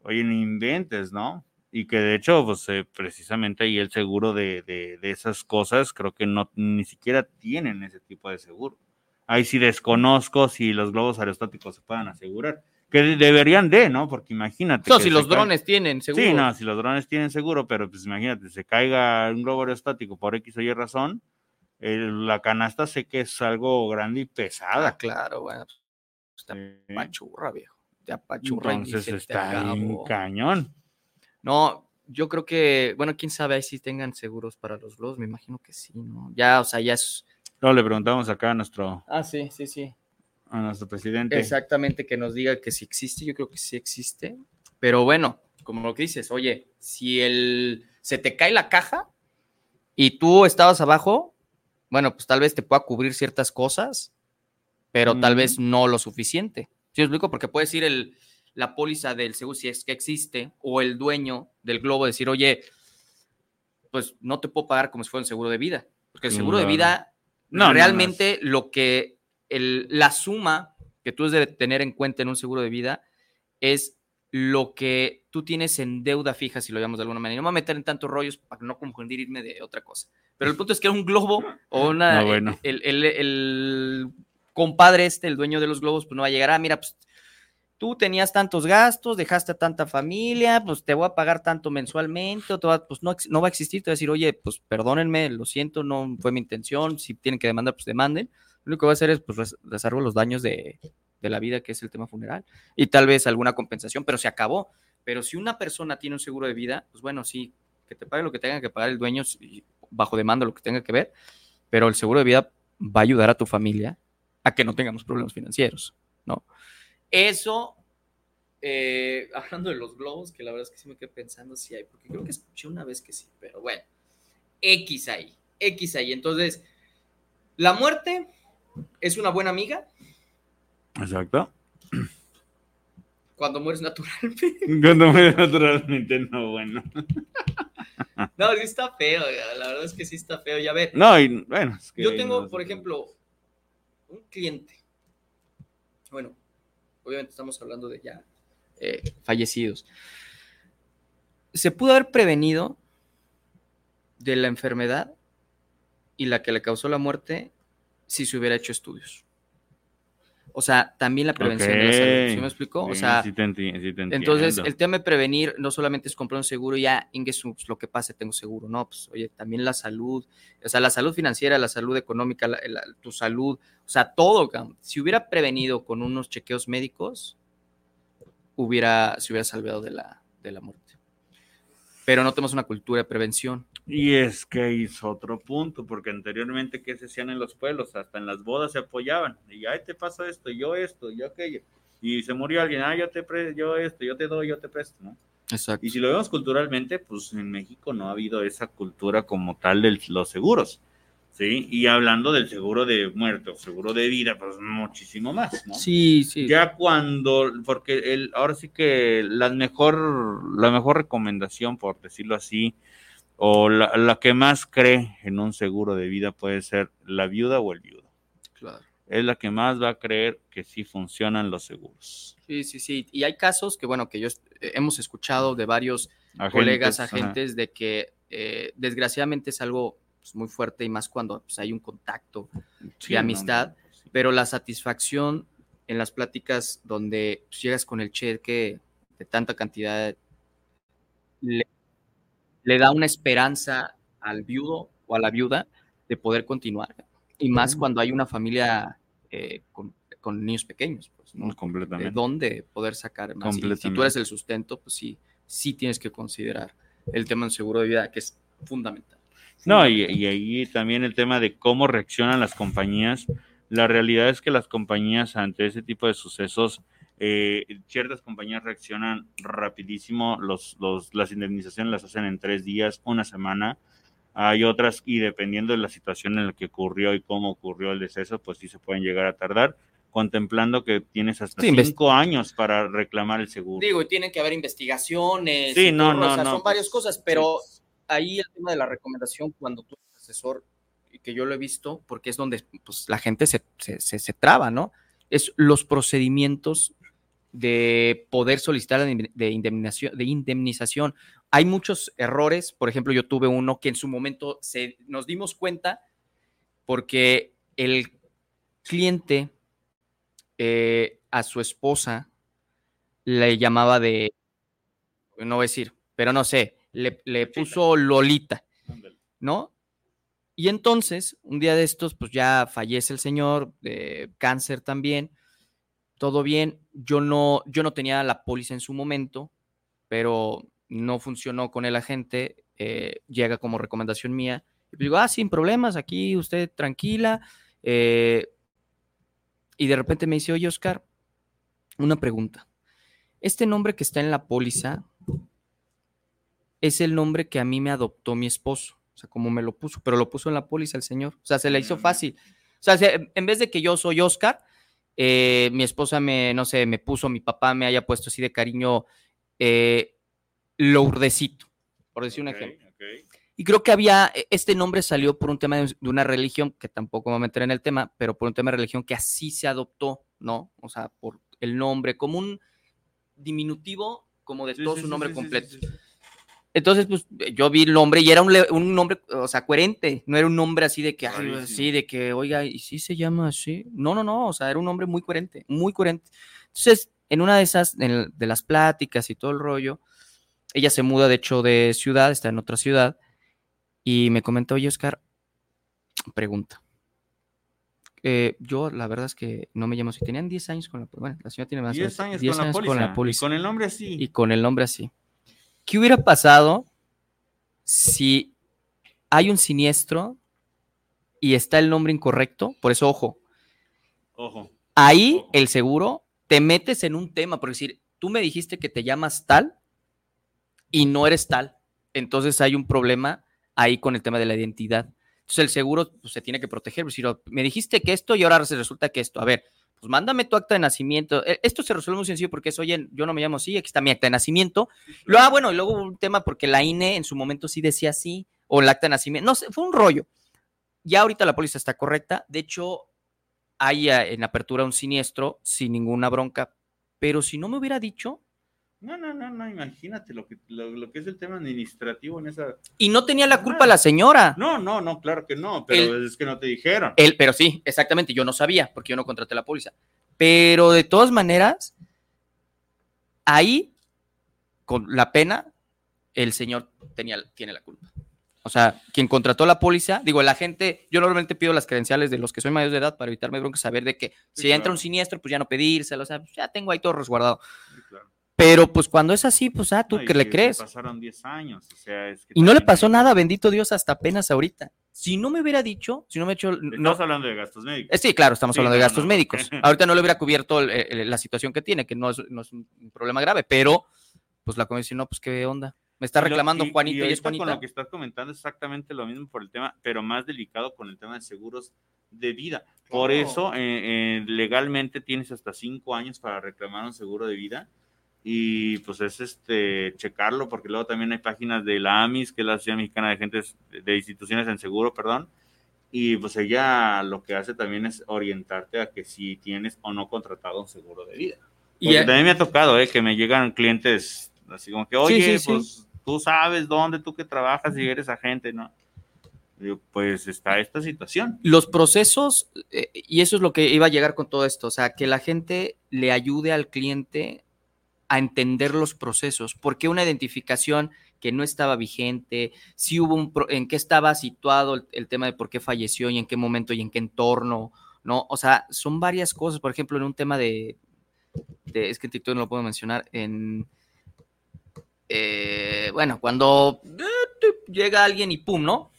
oye, ni inventes, ¿no? Y que de hecho, pues eh, precisamente ahí el seguro de, de, esas cosas, creo que no ni siquiera tienen ese tipo de seguro. Ahí sí desconozco si los globos aerostáticos se puedan asegurar. Que deberían de, ¿no? Porque imagínate. No, si los drones tienen seguro. Sí, no, si los drones tienen seguro, pero pues imagínate, se caiga un globo aerostático por X o Y razón, la canasta sé que es algo grande y pesada. Ah, claro, bueno. Pues, está pachurra, viejo. Ya pachurra. Entonces está en cañón. No, yo creo que, bueno, quién sabe ahí si tengan seguros para los globos, me imagino que sí, ¿no? Ya, o sea, ya es... No, le preguntamos acá a nuestro... Ah, sí, sí, sí. A nuestro presidente. Exactamente, que nos diga que sí existe, yo creo que sí existe, pero bueno, como lo que dices, oye, si el, se te cae la caja y tú estabas abajo, bueno, pues tal vez te pueda cubrir ciertas cosas, pero tal vez no lo suficiente. ¿Sí os explico? Porque puedes ir el, la póliza del seguro, si es que existe, o el dueño del globo decir, oye, pues no te puedo pagar como si fuera un seguro de vida. Porque el seguro de vida, no, realmente lo que, el, la suma que tú debes tener en cuenta en un seguro de vida es lo que tú tienes en deuda fija, si lo llamamos de alguna manera. No me voy a meter en tantos rollos para no confundirme de otra cosa. Pero el punto es que un globo o una. Bueno. el, el, el, compadre este, el dueño de los globos, pues no va a llegar. Ah, mira, pues tú tenías tantos gastos, dejaste a tanta familia, pues te voy a pagar tanto mensualmente, pues no, va a existir, te voy a decir, oye, pues perdónenme, lo siento, no fue mi intención, si tienen que demandar, pues demanden. Lo único que voy a hacer es, pues, reservo los daños de, de la vida, que es el tema funeral, y tal vez alguna compensación, pero se acabó. Pero si una persona tiene un seguro de vida, pues bueno, sí, que te pague lo que tenga que pagar el dueño, bajo demanda, lo que tenga que ver, pero el seguro de vida va a ayudar a tu familia a que no tengamos problemas financieros, ¿no? Eso, eh, hablando de los globos, que la verdad es que sí me quedé pensando si hay, porque creo que escuché una vez que sí, pero bueno, X ahí, X ahí. Entonces, la muerte es una buena amiga. Exacto. Cuando mueres naturalmente. Cuando mueres naturalmente, no, bueno. No, sí está feo, la verdad es que sí está feo. Ya ver. No, y bueno. Es que yo tengo, por ejemplo, un cliente. Bueno, obviamente estamos hablando de ya eh, fallecidos. Se pudo haber prevenido de la enfermedad y la que le causó la muerte si se hubiera hecho estudios. O sea, también la prevención de la salud. ¿Sí me explico? o sea, entonces el tema de prevenir no solamente es comprar un seguro y ya, Inges, pues, lo que pase, tengo seguro. No, pues oye, también la salud, o sea, la salud financiera, la salud económica, tu salud, o sea, todo. Si hubiera prevenido con unos chequeos médicos, hubiera, se hubiera salvado de la, de la muerte. Pero no tenemos una cultura de prevención. Y es que hizo otro punto, porque anteriormente, ¿qué se hacían en los pueblos? Hasta en las bodas se apoyaban. Y ahí te pasa esto, yo esto, yo aquello. Y se murió alguien, ah, yo te presto, yo esto, yo te doy, yo te presto, ¿no? Exacto. Y si lo vemos culturalmente, pues en México no ha habido esa cultura como tal de los seguros. ¿sí? Y hablando del seguro de muerte o seguro de vida, pues muchísimo más, ¿no? Sí, sí. Ya cuando, porque el, ahora sí que la mejor, la mejor recomendación, por decirlo así, o la, la, que más cree en un seguro de vida puede ser la viuda o el viudo. Claro. Es la que más va a creer que sí funcionan los seguros. Sí, sí, sí. Y hay casos que, bueno, que yo hemos escuchado de varios colegas, agentes, de que eh, desgraciadamente es algo pues, muy fuerte y más cuando pues, hay un contacto de amistad, pero la satisfacción en las pláticas donde pues, llegas con el cheque de tanta cantidad le, da una esperanza al viudo o a la viuda de poder continuar. Y más cuando hay una familia eh, con, niños pequeños, pues, ¿no? Completamente. De dónde poder sacar más. si tú eres el sustento, pues sí, sí tienes que considerar el tema del seguro de vida, que es fundamental. No, y, ahí también el tema de cómo reaccionan las compañías. La realidad es que las compañías ante ese tipo de sucesos, eh, ciertas compañías reaccionan rapidísimo, los, los, las indemnizaciones las hacen en tres días, una semana. Hay otras, y dependiendo de la situación en la que ocurrió y cómo ocurrió el deceso, pues sí se pueden llegar a tardar, contemplando que tienes hasta cinco años para reclamar el seguro. Digo, y tienen que haber investigaciones. Sí, no, no, no. Son varias cosas, pero ahí el tema de la recomendación cuando tú eres asesor, y que yo lo he visto, porque es donde pues, la gente se, se, traba, ¿no? Es los procedimientos de poder solicitar de indemnización, de indemnización. Hay muchos errores, por ejemplo, yo tuve uno que en su momento se, nos dimos cuenta porque el cliente eh, a su esposa le llamaba de, no voy a decir, pero no sé, le, puso Lolita, ¿no? Y entonces, un día de estos, pues ya fallece el señor, de cáncer también, todo bien. Yo no, yo no tenía la póliza en su momento, pero no funcionó con el agente, eh, llega como recomendación mía. Y digo, ah, sin problemas, aquí usted tranquila. Eh, y de repente me dice, oye, Oscar, una pregunta. Este nombre que está en la póliza es el nombre que a mí me adoptó mi esposo. O sea, como me lo puso, pero lo puso en la póliza el señor. O sea, se le hizo mm. fácil. O sea, en vez de que yo soy Oscar, eh, mi esposa me, no sé, me puso, mi papá me haya puesto así de cariño eh, Lourdecito, por decir un ejemplo. Y creo que había, e, este nombre salió por un tema de, una religión, que tampoco me voy a meter en el tema, pero por un tema de religión que así se adoptó, ¿no? O sea, por el nombre, como un diminutivo, como de todo su nombre completo. Entonces, pues yo vi el nombre y era un, un, nombre, o sea, coherente, no era un nombre así de que, así de que, oiga, ¿y si se llama así? No, no, no, o sea, era un nombre muy coherente, muy coherente. Entonces, en una de esas, de las pláticas y todo el rollo, ella se muda, de hecho, de ciudad, está en otra ciudad, y me comentó, oye, Oscar, pregunta. Eh, yo, la verdad es que no me llamo así. Tenían 10 años con la Bueno, la señora tiene más 10 años, 10 años con, la con, la y con el nombre así. Y con el nombre así. ¿Qué hubiera pasado si hay un siniestro y está el nombre incorrecto? Por eso, ojo. Ojo. Ahí el seguro te metes en un tema, por decir, tú me dijiste que te llamas tal y no eres tal. Entonces hay un problema ahí con el tema de la identidad. Entonces el seguro pues, se tiene que proteger. Decir, me dijiste que esto y ahora se resulta que esto. A ver, pues mándame tu acta de nacimiento. E, esto se resuelve muy sencillo porque es, oye, yo no me llamo así, aquí está mi acta de nacimiento. Luego, ah, bueno, y luego un tema porque la INE en su momento sí decía así, o el acta de nacimiento. No sé, fue un rollo. Ya ahorita la póliza está correcta. De hecho, hay eh, en apertura un siniestro sin ninguna bronca. Pero si no me hubiera dicho, no, no, no, no, imagínate lo que, lo, que es el tema administrativo en esa. Y no tenía la culpa la señora. No, no, no, claro que no, pero es que no te dijeron. Él, pero sí, exactamente, yo no sabía porque yo no contraté la póliza. Pero de todas maneras, ahí, con la pena, el señor tenía, tiene la culpa. O sea, quien contrató la póliza, digo, la gente, yo normalmente pido las credenciales de los que soy mayores de edad para evitarme bronca, saber de que si entra un siniestro, pues ya no pedírselo, o sea, ya tengo ahí todo resguardado. Sí, claro. Pero pues cuando es así, pues ah, tú que le crees. Pasaron 10 años. O sea, es que y no le pasó nada, bendito Dios, hasta apenas ahorita. Si no me hubiera dicho, si no me he hecho. Estamos hablando de gastos médicos. Eh, sí, claro, estamos hablando de gastos médicos. Ahorita no le hubiera cubierto la situación que tiene, que no es, no es, un problema grave, pero pues la comisión, no, pues qué onda. Me está reclamando Juanito y, es Juanita. Con lo que estás comentando exactamente lo mismo por el tema, pero más delicado con el tema de seguros de vida. Por eso, eh, eh, legalmente tienes hasta cinco años para reclamar un seguro de vida y pues es este checarlo porque luego también hay páginas de la AMIS que es la Asociación Mexicana de Agentes de Instituciones en Seguro, perdón, y pues ella lo que hace también es orientarte a que si tienes o no contratado un seguro de vida. y también me ha tocado eh, que me llegan clientes así como que, oye, pues tú sabes dónde tú que trabajas y eres agente, ¿no? pues está esta situación. Los procesos, eh, y eso es lo que iba a llegar con todo esto, o sea, que la gente le ayude al cliente a entender los procesos, por qué una identificación que no estaba vigente, si hubo un, en qué estaba situado el, tema de por qué falleció y en qué momento y en qué entorno, ¿no? O sea, son varias cosas, por ejemplo, en un tema de, es que en TikTok no lo puedo mencionar, en, eh, bueno, cuando llega alguien y pum, ¿no?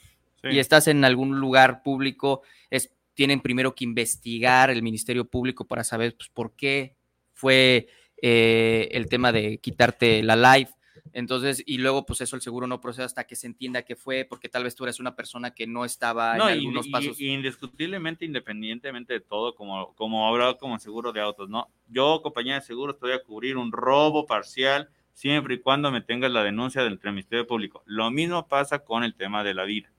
Y estás en algún lugar público, es, tienen primero que investigar el Ministerio Público para saber pues, por qué fue eh, el tema de quitarte la live. Entonces, y luego, pues eso el seguro no procede hasta que se entienda que fue, porque tal vez tú eres una persona que no estaba en algunos pasos. Y, indiscutiblemente, independientemente de todo, como, como hablado como seguro de autos, ¿no? Yo, compañía de seguros, te voy a cubrir un robo parcial siempre y cuando me tengas la denuncia del Ministerio Público. Lo mismo pasa con el tema de la vida.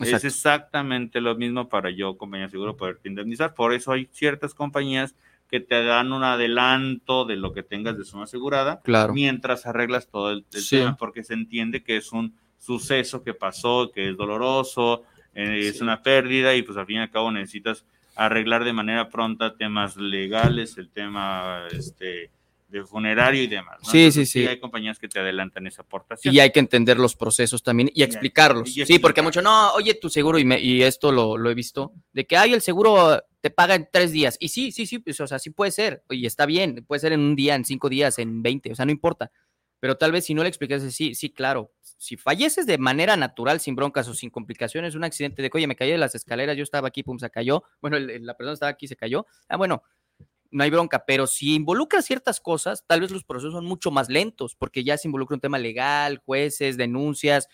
Es exactamente lo mismo para yo, compañía de seguro, poderte indemnizar. Por eso hay ciertas compañías que te dan un adelanto de lo que tengas de suma asegurada, claro. mientras arreglas todo el, tema, porque se entiende que es un suceso que pasó, que es doloroso, eh, es una pérdida y pues al fin y al cabo necesitas arreglar de manera pronta temas legales, el tema este, de funerario y demás. Sí, sí, sí. hay compañías que te adelantan esa aportación. Y hay que entender los procesos también y, explicarlos. sí, porque mucho, no, oye, tu seguro, y, me, y esto lo, lo, he visto, de que hay el seguro te paga en tres días. Y sí, sí, sí, pues, o sea, sí puede ser, y está bien, puede ser en un día, en cinco días, en veinte, o sea, no importa. Pero tal vez si no le explicas, sí, sí, claro, si falleces de manera natural, sin broncas o sin complicaciones, un accidente de que, oye, me caí de las escaleras, yo estaba aquí, pum, se cayó, bueno, la persona estaba aquí, se cayó, ah, bueno, no hay bronca, pero si involucra ciertas cosas, tal vez los procesos son mucho más lentos, porque ya se involucra un tema legal, jueces, denuncias,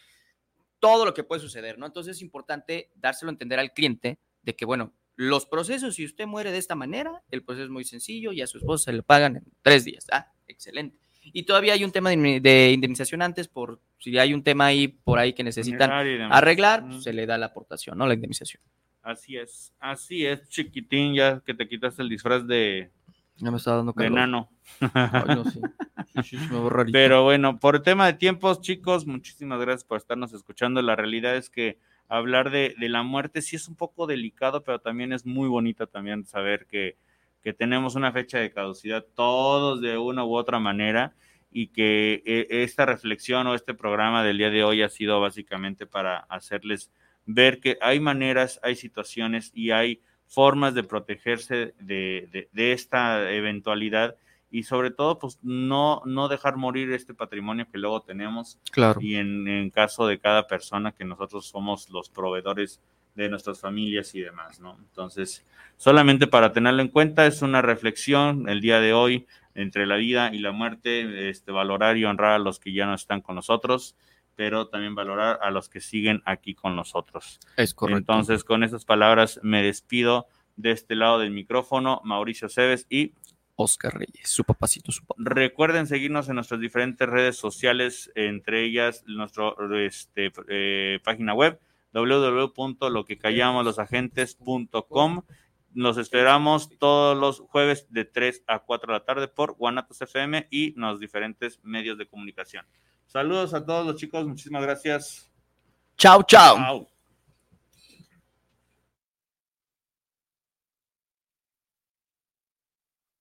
todo lo que puede suceder, ¿no? Entonces es importante dárselo a entender al cliente de que, bueno, los procesos, si usted muere de esta manera, el proceso es muy sencillo y a su esposa se le pagan en tres días. Ah, excelente. Y todavía hay un tema de indemnización antes, por si hay un tema ahí por ahí que necesitan arreglar, se le da la aportación, ¿no? La indemnización. Así es, así es, chiquitín, ya que te quitaste el disfraz de, ya me está dando calor. De enano. Pero bueno, por el tema de tiempos, chicos, muchísimas gracias por estarnos escuchando. La realidad es que hablar de, de, la muerte sí es un poco delicado, pero también es muy bonito también saber que, que tenemos una fecha de caducidad todos de una u otra manera y que eh, esta reflexión o este programa del día de hoy ha sido básicamente para hacerles ver que hay maneras, hay situaciones y hay formas de protegerse de, esta eventualidad y sobre todo, pues no, no dejar morir este patrimonio que luego tenemos. Claro. Y en, en, caso de cada persona, que nosotros somos los proveedores de nuestras familias y demás, ¿no? Entonces, solamente para tenerlo en cuenta, es una reflexión el día de hoy entre la vida y la muerte, este, valorar y honrar a los que ya no están con nosotros pero también valorar a los que siguen aquí con nosotros. Es correcto. Entonces, con esas palabras me despido de este lado del micrófono, Mauricio Cebes y Oscar Reyes, su papacito, su papá. Recuerden seguirnos en nuestras diferentes redes sociales, entre ellas nuestra este, eh, página web www.loquecallamoslosagentes.com. Nos esperamos todos los jueves de 3 a 4 de la tarde por Guanatos FM y los diferentes medios de comunicación. Saludos a todos los chicos, muchísimas gracias. Chao, chao.